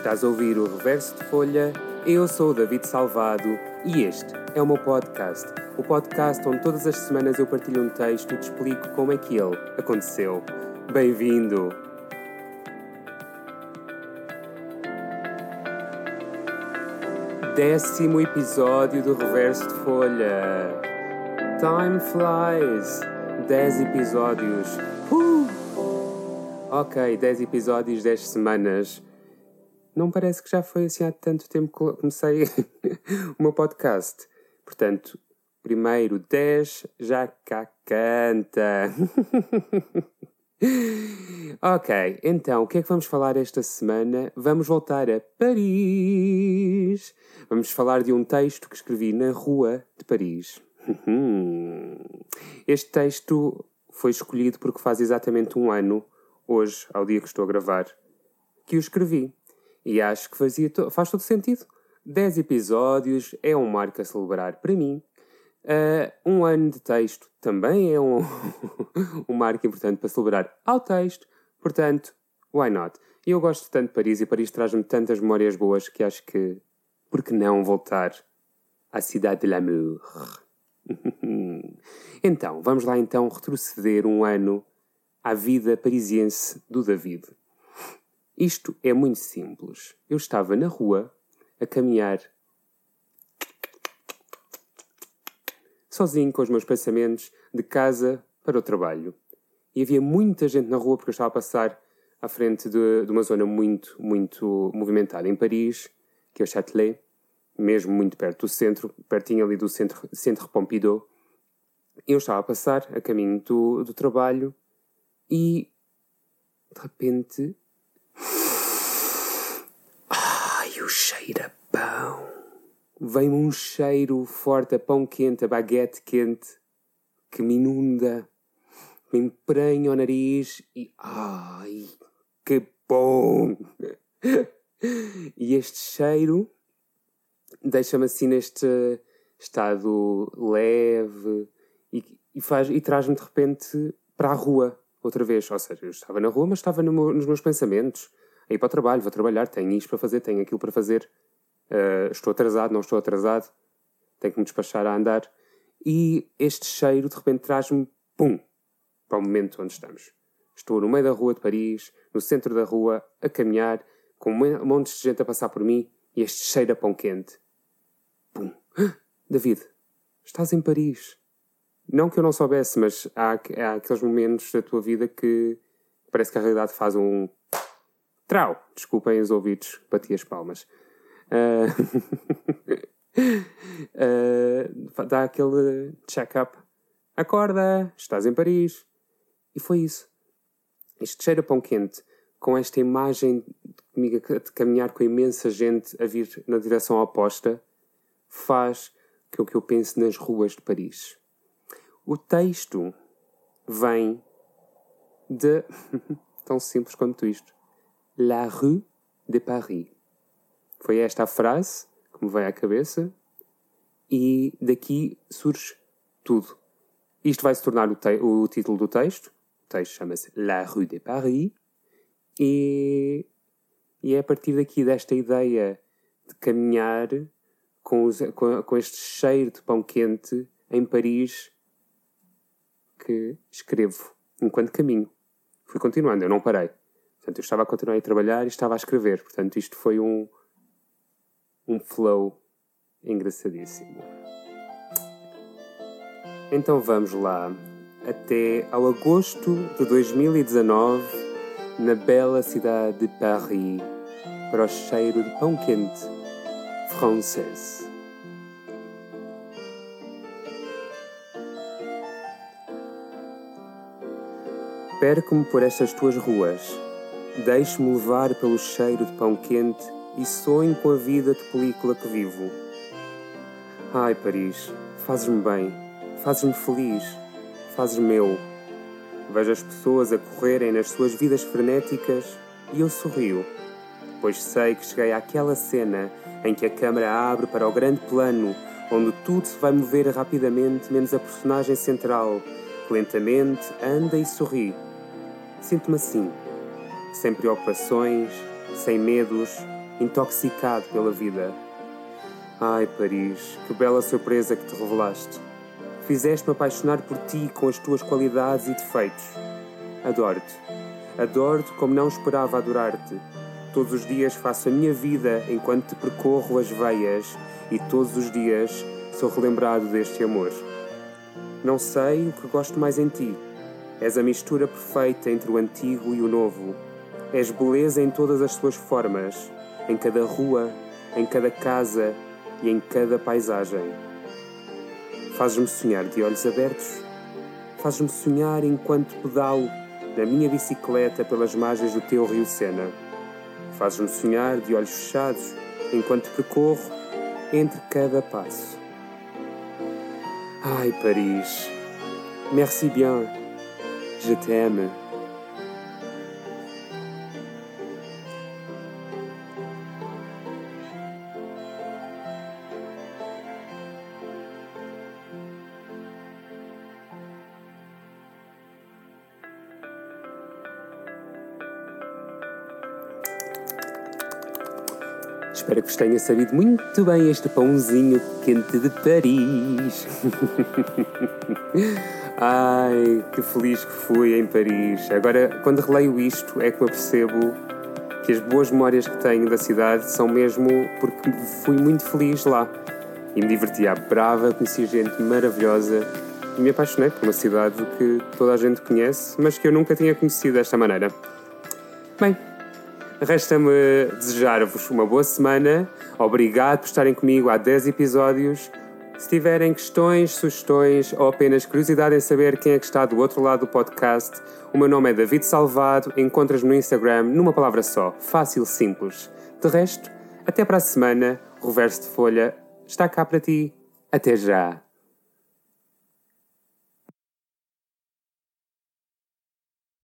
Estás a ouvir o Reverso de Folha? Eu sou o David Salvado e este é o meu podcast. O podcast onde todas as semanas eu partilho um texto e te explico como é que ele aconteceu. Bem-vindo! Décimo episódio do Reverso de Folha. Time flies. 10 episódios. Uh! Ok, 10 episódios, 10 semanas. Não parece que já foi assim há tanto tempo que comecei o meu podcast. Portanto, primeiro 10 já cá canta. ok, então o que é que vamos falar esta semana? Vamos voltar a Paris. Vamos falar de um texto que escrevi na rua de Paris. Este texto foi escolhido porque faz exatamente um ano, hoje, ao dia que estou a gravar, que o escrevi. E acho que fazia faz todo sentido. 10 episódios é um marco a celebrar para mim. Uh, um ano de texto também é um, um marco importante para celebrar ao texto. Portanto, why not? E eu gosto tanto de Paris e Paris traz-me tantas memórias boas que acho que, por que não voltar à cidade de l'amour? então, vamos lá então retroceder um ano à vida parisiense do David. Isto é muito simples. Eu estava na rua a caminhar sozinho com os meus pensamentos de casa para o trabalho. E havia muita gente na rua porque eu estava a passar à frente de, de uma zona muito, muito movimentada em Paris, que é o Châtelet mesmo muito perto do centro, pertinho ali do centro, centro Pompidou. Eu estava a passar a caminho do, do trabalho e de repente. Ai, o cheiro a pão! Vem-me um cheiro forte a pão quente, a baguete quente, que me inunda, me emprenha o nariz e. Ai, que bom! E este cheiro deixa-me assim neste estado leve e, e, faz, e traz-me de repente para a rua outra vez. Ou seja, eu estava na rua, mas estava no meu, nos meus pensamentos. A ir para o trabalho, vou trabalhar, tenho isto para fazer, tenho aquilo para fazer. Uh, estou atrasado, não estou atrasado, tenho que me despachar a andar. E este cheiro de repente traz-me, pum, para o momento onde estamos. Estou no meio da rua de Paris, no centro da rua, a caminhar, com um monte de gente a passar por mim e este cheiro a pão quente. Pum! David, estás em Paris. Não que eu não soubesse, mas há, há aqueles momentos da tua vida que parece que a realidade faz um. Trau! Desculpem os ouvidos, bati as palmas. Uh... uh, dá aquele check-up. Acorda, estás em Paris. E foi isso. Este cheiro a pão quente, com esta imagem de caminhar com imensa gente a vir na direção oposta, faz com que eu pense nas ruas de Paris. O texto vem de. tão simples quanto isto. La rue de Paris. Foi esta a frase que me veio à cabeça e daqui surge tudo. Isto vai se tornar o, o título do texto. O texto chama-se La rue de Paris e e é a partir daqui desta ideia de caminhar com, os, com, com este cheiro de pão quente em Paris que escrevo enquanto caminho. Fui continuando, eu não parei. Portanto, eu estava a continuar a trabalhar e estava a escrever. Portanto, isto foi um, um flow engraçadíssimo. Então vamos lá. Até ao agosto de 2019 na bela cidade de Paris, para o cheiro de pão quente francês. Perco-me por estas tuas ruas, deixo-me levar pelo cheiro de pão quente e sonho com a vida de película que vivo. Ai, Paris, fazes-me bem, fazes-me feliz, fazes-me eu Vejo as pessoas a correrem nas suas vidas frenéticas e eu sorrio, pois sei que cheguei àquela cena em que a câmera abre para o grande plano, onde tudo se vai mover rapidamente, menos a personagem central, que lentamente anda e sorri. Sinto-me assim, sem preocupações, sem medos, intoxicado pela vida. Ai, Paris, que bela surpresa que te revelaste. Fizeste-me apaixonar por ti com as tuas qualidades e defeitos. Adoro-te. Adoro-te como não esperava adorar-te. Todos os dias faço a minha vida enquanto te percorro as veias e todos os dias sou relembrado deste amor. Não sei o que gosto mais em ti. És a mistura perfeita entre o antigo e o novo. És beleza em todas as suas formas, em cada rua, em cada casa e em cada paisagem. Fazes-me sonhar de olhos abertos. Fazes-me sonhar enquanto pedalo na minha bicicleta pelas margens do teu rio Sena. Fazes-me sonhar de olhos fechados enquanto percorro entre cada passo. Ai, Paris, merci bien, je t'aime. Espero que vos tenha sabido muito bem este pãozinho quente de Paris. Ai, que feliz que fui em Paris. Agora, quando releio isto, é que eu percebo que as boas memórias que tenho da cidade são mesmo porque fui muito feliz lá. E me diverti à brava, conheci gente maravilhosa e me apaixonei por uma cidade que toda a gente conhece, mas que eu nunca tinha conhecido desta maneira. Bem, Resta-me desejar-vos uma boa semana. Obrigado por estarem comigo há 10 episódios. Se tiverem questões, sugestões ou apenas curiosidade em saber quem é que está do outro lado do podcast, o meu nome é David Salvado. Encontras-me no Instagram numa palavra só, fácil, simples. De resto, até para a semana. Reverso de folha está cá para ti. Até já!